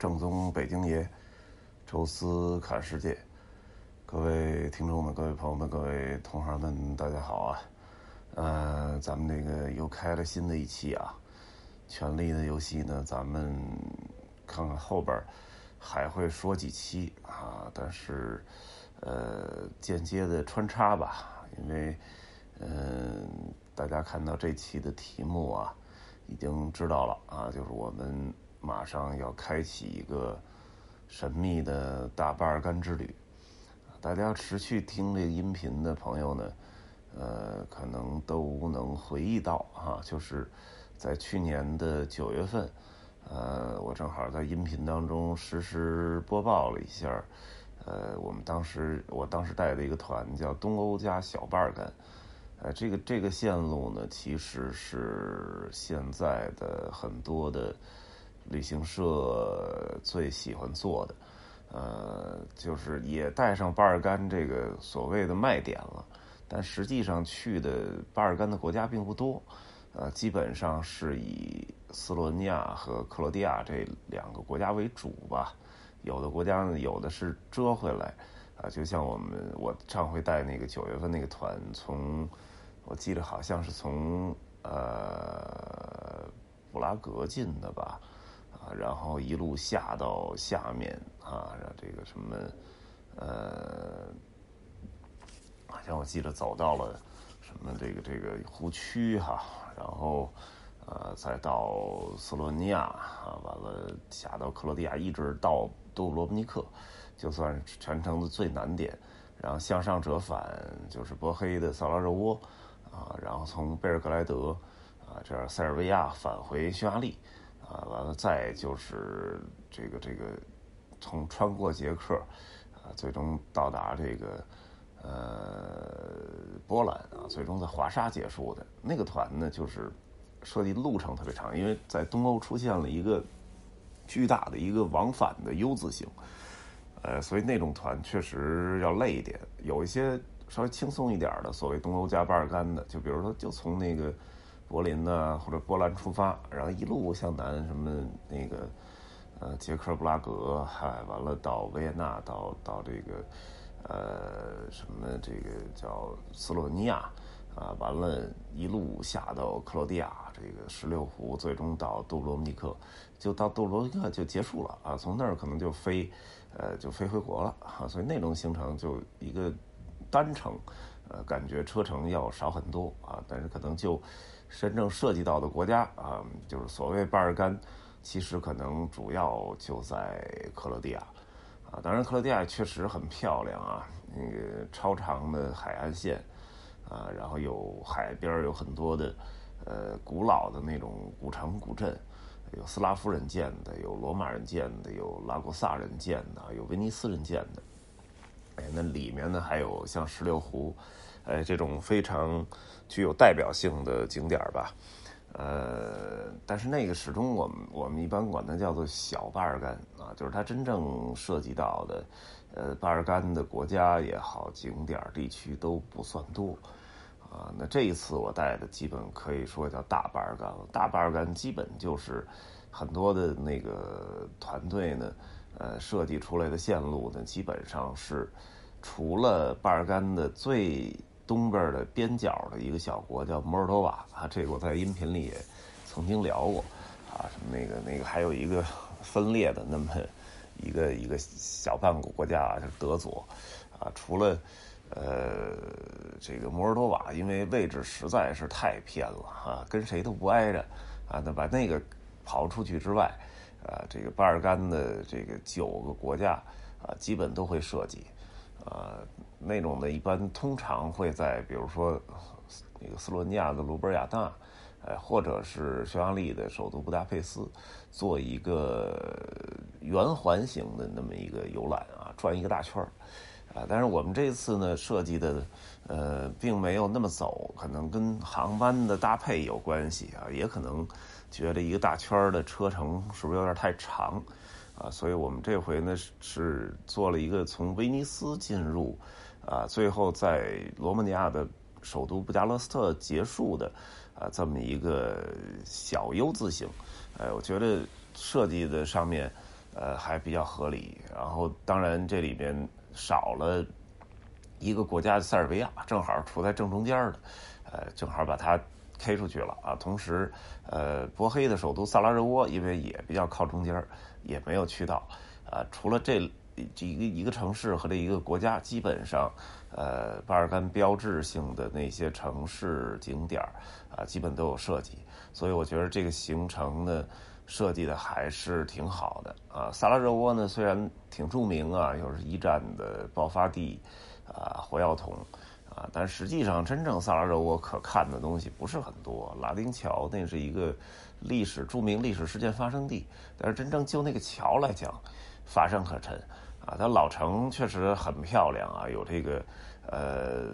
正宗北京爷，宙斯看世界。各位听众们，各位朋友们，各位同行们，大家好啊！呃，咱们这个又开了新的一期啊，《权力的游戏》呢，咱们看看后边还会说几期啊？但是呃，间接的穿插吧，因为嗯，大家看到这期的题目啊，已经知道了啊，就是我们马上要开启一个神秘的大巴尔干之旅。大家持续听这个音频的朋友呢，呃，可能都能回忆到哈，就是在去年的九月份，呃，我正好在音频当中实时播报了一下，呃，我们当时我当时带的一个团叫东欧加小巴尔干，呃，这个这个线路呢，其实是现在的很多的旅行社最喜欢做的。呃，就是也带上巴尔干这个所谓的卖点了，但实际上去的巴尔干的国家并不多，呃，基本上是以斯洛文尼亚和克罗地亚这两个国家为主吧。有的国家呢，有的是折回来，啊，就像我们我上回带那个九月份那个团，从我记得好像是从呃布拉格进的吧。然后一路下到下面啊，这个什么，呃，好像我记得走到了什么这个这个湖区哈，然后呃再到斯洛文尼亚啊，完了下到克罗地亚，一直到杜罗布尼克，就算是全程的最难点。然后向上折返就是波黑的萨拉热窝啊，然后从贝尔格莱德啊这样塞尔维亚返回匈牙利。啊，完了，再就是这个这个，从穿过捷克，啊，最终到达这个呃波兰啊，最终在华沙结束的那个团呢，就是设计路程特别长，因为在东欧出现了一个巨大的一个往返的 U 字形，呃，所以那种团确实要累一点。有一些稍微轻松一点的，所谓东欧加巴尔干的，就比如说就从那个。柏林呢，或者波兰出发，然后一路向南，什么那个，呃，捷克布拉格，嗨，完了到维也纳，到到这个，呃，什么这个叫斯洛文尼亚，啊，完了，一路下到克罗地亚，这个十六湖，最终到杜布罗尼克，就到杜布罗尼克就结束了啊，从那儿可能就飞，呃，就飞回国了啊，所以那种行程就一个单程，呃，感觉车程要少很多啊，但是可能就。真正涉及到的国家啊，就是所谓巴尔干，其实可能主要就在克罗地亚，啊，当然克罗地亚确实很漂亮啊，那个超长的海岸线，啊，然后有海边有很多的，呃，古老的那种古城古镇，有斯拉夫人建的，有罗马人建的，有拉古萨人建的，有威尼斯人建的，哎，那里面呢还有像石榴湖。哎，这种非常具有代表性的景点吧，呃，但是那个始终我们我们一般管它叫做小巴尔干啊，就是它真正涉及到的，呃，巴尔干的国家也好，景点地区都不算多啊。那这一次我带的基本可以说叫大巴尔干了，大巴尔干基本就是很多的那个团队呢，呃，设计出来的线路呢，基本上是除了巴尔干的最东边的边角的一个小国叫摩尔多瓦啊，这个我在音频里也曾经聊过啊，什么那个那个还有一个分裂的那么一个一个小半个国家就是德佐啊，除了呃这个摩尔多瓦，因为位置实在是太偏了啊，跟谁都不挨着啊，那把那个刨出去之外啊，这个巴尔干的这个九个国家啊，基本都会涉及。呃，那种呢一般通常会在，比如说那个斯洛文尼亚的卢布尔雅纳，呃，或者是匈牙利的首都布达佩斯，做一个圆环形的那么一个游览啊，转一个大圈儿啊。但是我们这次呢设计的，呃，并没有那么走，可能跟航班的搭配有关系啊，也可能觉得一个大圈的车程是不是有点太长？啊，所以我们这回呢是做了一个从威尼斯进入，啊，最后在罗马尼亚的首都布加勒斯特结束的，啊，这么一个小 U 字形，哎，我觉得设计的上面，呃，还比较合理。然后，当然这里面少了一个国家塞尔维亚，正好处在正中间的，呃，正好把它 K 出去了啊。同时，呃，波黑的首都萨拉热窝，因为也比较靠中间，也没有去到。啊，除了这这一个一个城市和这一个国家，基本上，呃，巴尔干标志性的那些城市景点啊，基本都有涉及。所以我觉得这个行程呢。设计的还是挺好的啊！萨拉热窝呢，虽然挺著名啊，又是一战的爆发地，啊，火药桶，啊，但实际上真正萨拉热窝可看的东西不是很多。拉丁桥那是一个历史著名历史事件发生地，但是真正就那个桥来讲，乏善可陈啊。它老城确实很漂亮啊，有这个呃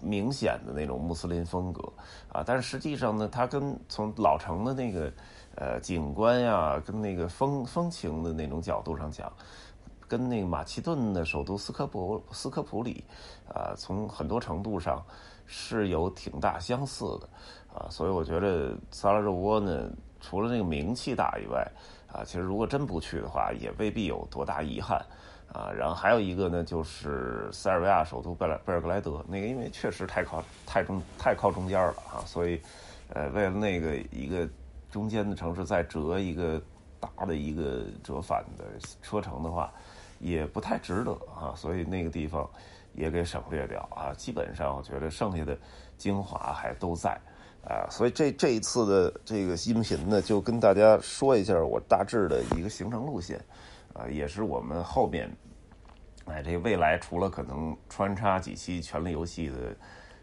明显的那种穆斯林风格啊，但是实际上呢，它跟从老城的那个。呃，景观呀，跟那个风风情的那种角度上讲，跟那个马其顿的首都斯科普斯科普里，啊，从很多程度上是有挺大相似的，啊，所以我觉得萨拉热窝呢，除了那个名气大以外，啊，其实如果真不去的话，也未必有多大遗憾，啊，然后还有一个呢，就是塞尔维亚首都贝贝尔格莱德，那个因为确实太靠太中太靠中间了啊，所以，呃，为了那个一个。中间的城市再折一个大的一个折返的车程的话，也不太值得啊，所以那个地方也给省略掉啊。基本上我觉得剩下的精华还都在啊，所以这这一次的这个音频呢，就跟大家说一下我大致的一个行程路线啊，也是我们后面哎这未来除了可能穿插几期《权力游戏》的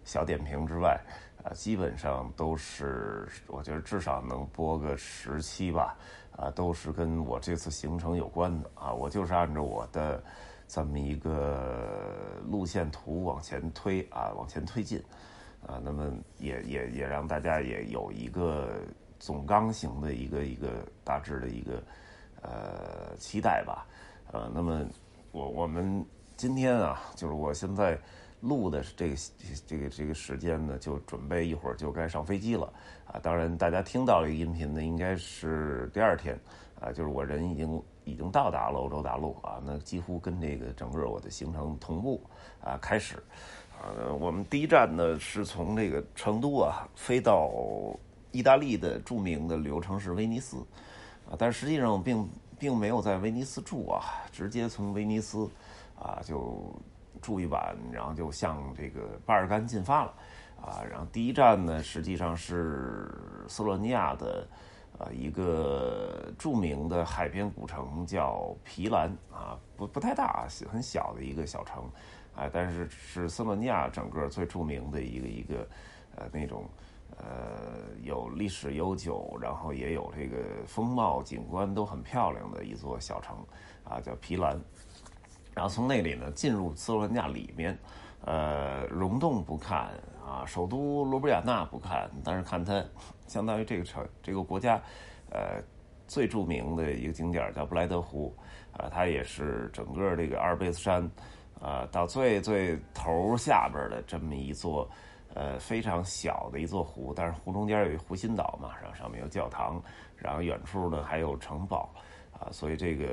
小点评之外。啊，基本上都是，我觉得至少能播个十期吧，啊，都是跟我这次行程有关的啊。我就是按照我的这么一个路线图往前推啊，往前推进啊。那么也也也让大家也有一个总纲型的一个一个大致的一个呃期待吧。呃，那么我我们今天啊，就是我现在。录的这个这个这个时间呢，就准备一会儿就该上飞机了啊！当然，大家听到这个音频呢，应该是第二天啊，就是我人已经已经到达了欧洲大陆啊，那几乎跟这个整个我的行程同步啊开始啊。我们第一站呢是从这个成都啊飞到意大利的著名的旅游城市威尼斯啊，但实际上并并没有在威尼斯住啊，直接从威尼斯啊就。住一晚，然后就向这个巴尔干进发了，啊，然后第一站呢，实际上是斯洛尼亚的，呃，一个著名的海边古城叫皮兰，啊，不不太大，很小的一个小城，啊，但是是斯洛尼亚整个最著名的一个一个，呃，那种，呃，有历史悠久，然后也有这个风貌景观都很漂亮的一座小城，啊，叫皮兰。然后从那里呢进入斯洛文尼亚里面，呃，溶洞不看啊，首都罗布亚纳不看，但是看它相当于这个城这个国家，呃，最著名的一个景点叫布莱德湖，啊，它也是整个这个阿尔卑斯山，啊，到最最头下边的这么一座，呃，非常小的一座湖，但是湖中间有一湖心岛嘛，然后上面有教堂，然后远处呢还有城堡。所以这个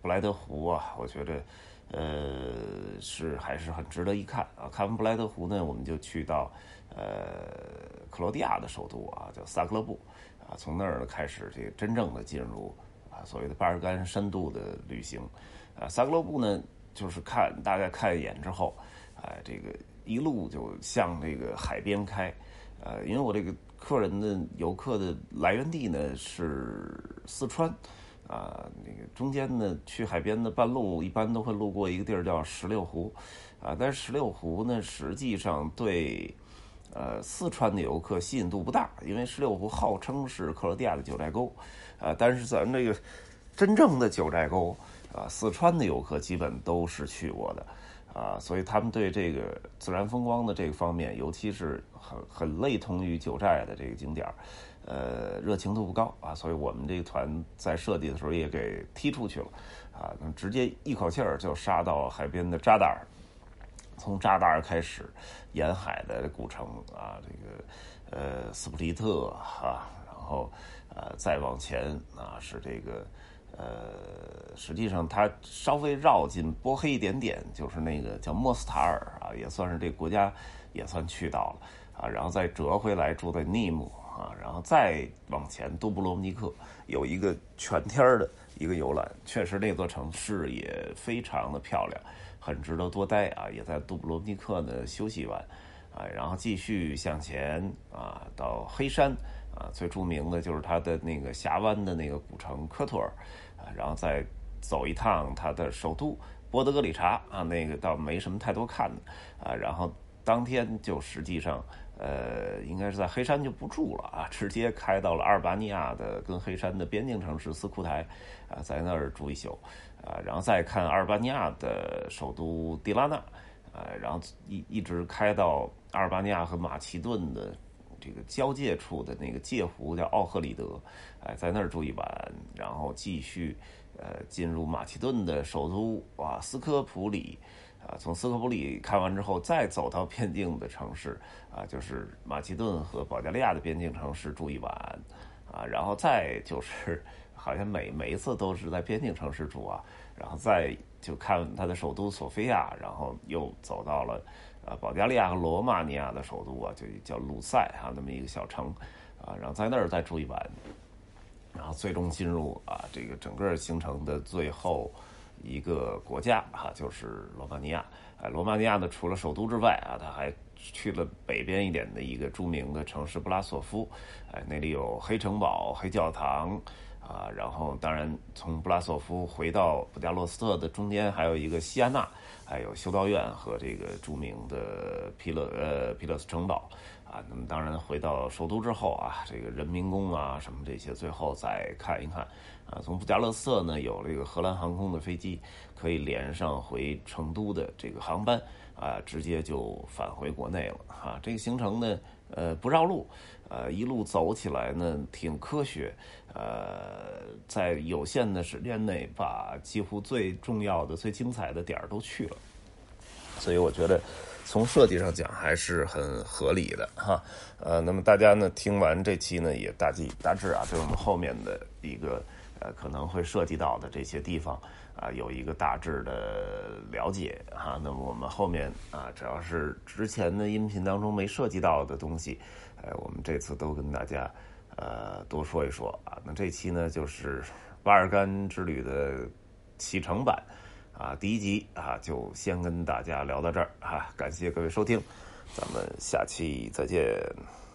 布莱德湖啊，我觉得，呃，是还是很值得一看啊。看完布莱德湖呢，我们就去到呃克罗地亚的首都啊，叫萨格勒布啊，从那儿开始这个真正的进入啊所谓的巴尔干深度的旅行啊。萨格勒布呢，就是看大概看一眼之后，哎，这个一路就向这个海边开，呃，因为我这个客人的游客的来源地呢是四川。啊，那个中间呢，去海边的半路一般都会路过一个地儿叫石榴湖，啊，但是石榴湖呢，实际上对，呃，四川的游客吸引度不大，因为石榴湖号称是克罗地亚的九寨沟，啊，但是咱这个真正的九寨沟，啊，四川的游客基本都是去过的，啊，所以他们对这个自然风光的这个方面，尤其是很很类同于九寨的这个景点儿。呃，热情度不高啊，所以我们这个团在设计的时候也给踢出去了，啊，直接一口气儿就杀到海边的扎达尔，从扎达尔开始，沿海的古城啊，这个呃斯普利特啊，然后呃再往前啊是这个呃，实际上它稍微绕进波黑一点点，就是那个叫莫斯塔尔啊，也算是这国家也算去到了啊，然后再折回来住在尼姆啊，然后再往前杜布罗夫尼克有一个全天儿的一个游览，确实那座城市也非常的漂亮，很值得多待啊，也在杜布罗夫尼克呢休息完啊，然后继续向前啊到黑山。啊，最著名的就是它的那个峡湾的那个古城科托尔，啊，然后再走一趟它的首都波德格里察啊，那个倒没什么太多看的啊，然后当天就实际上呃，应该是在黑山就不住了啊，直接开到了阿尔巴尼亚的跟黑山的边境城市斯库台啊，在那儿住一宿啊，然后再看阿尔巴尼亚的首都迪拉纳啊，然后一一直开到阿尔巴尼亚和马其顿的。这个交界处的那个界湖叫奥赫里德，哎，在那儿住一晚，然后继续，呃，进入马其顿的首都哇斯科普里，啊，从斯科普里看完之后，再走到边境的城市，啊，就是马其顿和保加利亚的边境城市住一晚，啊，然后再就是，好像每每一次都是在边境城市住啊，然后再就看他的首都索菲亚，然后又走到了。啊，保加利亚和罗马尼亚的首都啊，就叫卢塞啊，那么一个小城，啊，然后在那儿再住一晚，然后最终进入啊这个整个行程的最后一个国家哈，就是罗马尼亚。哎，罗马尼亚呢，除了首都之外啊，它还去了北边一点的一个著名的城市布拉索夫，哎，那里有黑城堡、黑教堂。啊，然后当然从布拉索夫回到布加洛斯特的中间还有一个西安纳，还有修道院和这个著名的皮勒呃皮勒斯城堡啊。那么当然回到首都之后啊，这个人民宫啊什么这些，最后再看一看啊。从布加勒斯特呢有这个荷兰航空的飞机，可以连上回成都的这个航班啊，直接就返回国内了哈。这个行程呢，呃不绕路。呃，一路走起来呢，挺科学。呃，在有限的时间内，把几乎最重要的、最精彩的点儿都去了。所以我觉得，从设计上讲还是很合理的哈。呃，那么大家呢，听完这期呢，也大致大致啊，对我们后面的一个呃可能会涉及到的这些地方啊，有一个大致的了解哈。那么我们后面啊，只要是之前的音频当中没涉及到的东西。哎，我们这次都跟大家，呃，多说一说啊。那这期呢，就是巴尔干之旅的启程版，啊，第一集啊，就先跟大家聊到这儿啊。感谢各位收听，咱们下期再见。